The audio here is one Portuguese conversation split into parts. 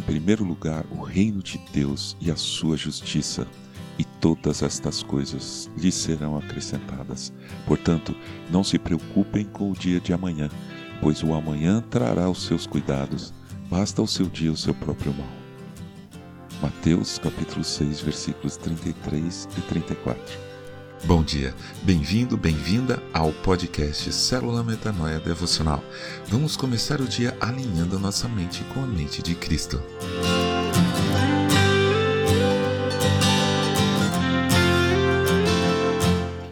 primeiro lugar o reino de Deus e a sua justiça, e todas estas coisas lhe serão acrescentadas. Portanto, não se preocupem com o dia de amanhã, pois o amanhã trará os seus cuidados. Basta o seu dia o seu próprio mal. Mateus capítulo 6, versículos 33 e 34. Bom dia, bem-vindo, bem-vinda ao podcast Célula Metanoia Devocional. Vamos começar o dia alinhando a nossa mente com a mente de Cristo.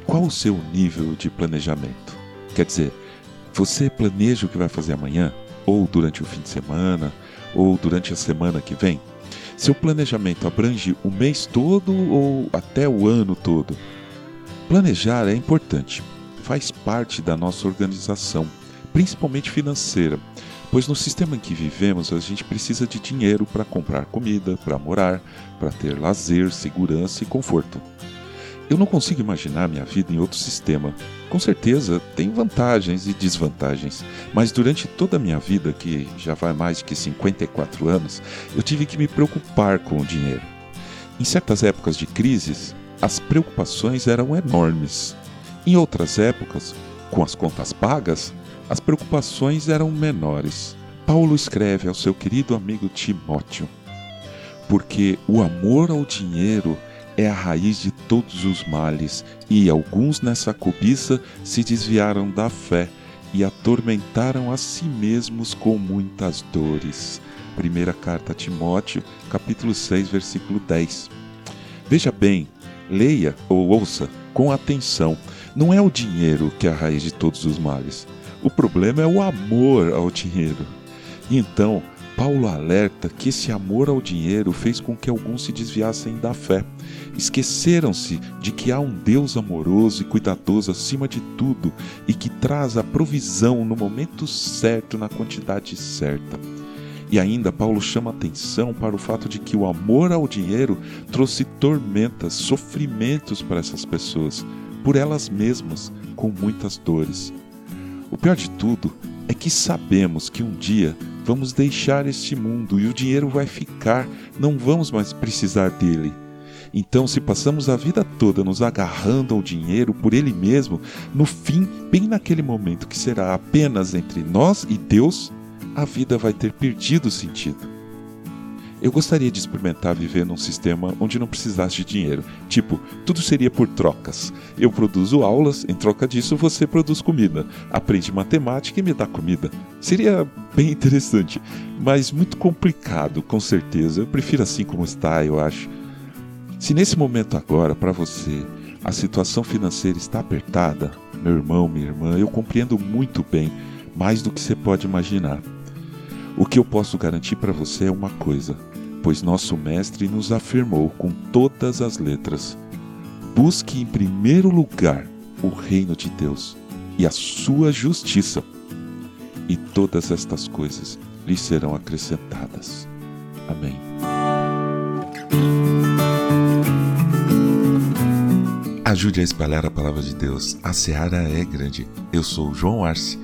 Qual o seu nível de planejamento? Quer dizer, você planeja o que vai fazer amanhã, ou durante o fim de semana, ou durante a semana que vem? Seu planejamento abrange o mês todo ou até o ano todo? Planejar é importante, faz parte da nossa organização, principalmente financeira, pois no sistema em que vivemos a gente precisa de dinheiro para comprar comida, para morar, para ter lazer, segurança e conforto. Eu não consigo imaginar minha vida em outro sistema. Com certeza tem vantagens e desvantagens, mas durante toda a minha vida, que já vai mais de 54 anos, eu tive que me preocupar com o dinheiro. Em certas épocas de crises, as preocupações eram enormes. Em outras épocas, com as contas pagas, as preocupações eram menores. Paulo escreve ao seu querido amigo Timóteo: Porque o amor ao dinheiro é a raiz de todos os males, e alguns nessa cobiça se desviaram da fé e atormentaram a si mesmos com muitas dores. Primeira carta a Timóteo, capítulo 6, versículo 10. Veja bem, leia ou ouça com atenção. Não é o dinheiro que é a raiz de todos os males. O problema é o amor ao dinheiro. Então, Paulo alerta que esse amor ao dinheiro fez com que alguns se desviassem da fé. Esqueceram-se de que há um Deus amoroso e cuidadoso acima de tudo e que traz a provisão no momento certo, na quantidade certa. E ainda Paulo chama atenção para o fato de que o amor ao dinheiro trouxe tormentas, sofrimentos para essas pessoas, por elas mesmas, com muitas dores. O pior de tudo é que sabemos que um dia vamos deixar este mundo e o dinheiro vai ficar, não vamos mais precisar dele. Então, se passamos a vida toda nos agarrando ao dinheiro por ele mesmo, no fim, bem naquele momento que será apenas entre nós e Deus, a vida vai ter perdido sentido. Eu gostaria de experimentar viver num sistema onde não precisasse de dinheiro. Tipo, tudo seria por trocas. Eu produzo aulas, em troca disso você produz comida. Aprende matemática e me dá comida. Seria bem interessante, mas muito complicado, com certeza. Eu prefiro assim como está, eu acho. Se nesse momento agora, para você, a situação financeira está apertada, meu irmão, minha irmã, eu compreendo muito bem, mais do que você pode imaginar. O que eu posso garantir para você é uma coisa, pois nosso Mestre nos afirmou com todas as letras: busque em primeiro lugar o reino de Deus e a sua justiça, e todas estas coisas lhe serão acrescentadas. Amém. Ajude a espalhar a palavra de Deus. A seara é grande. Eu sou João Arce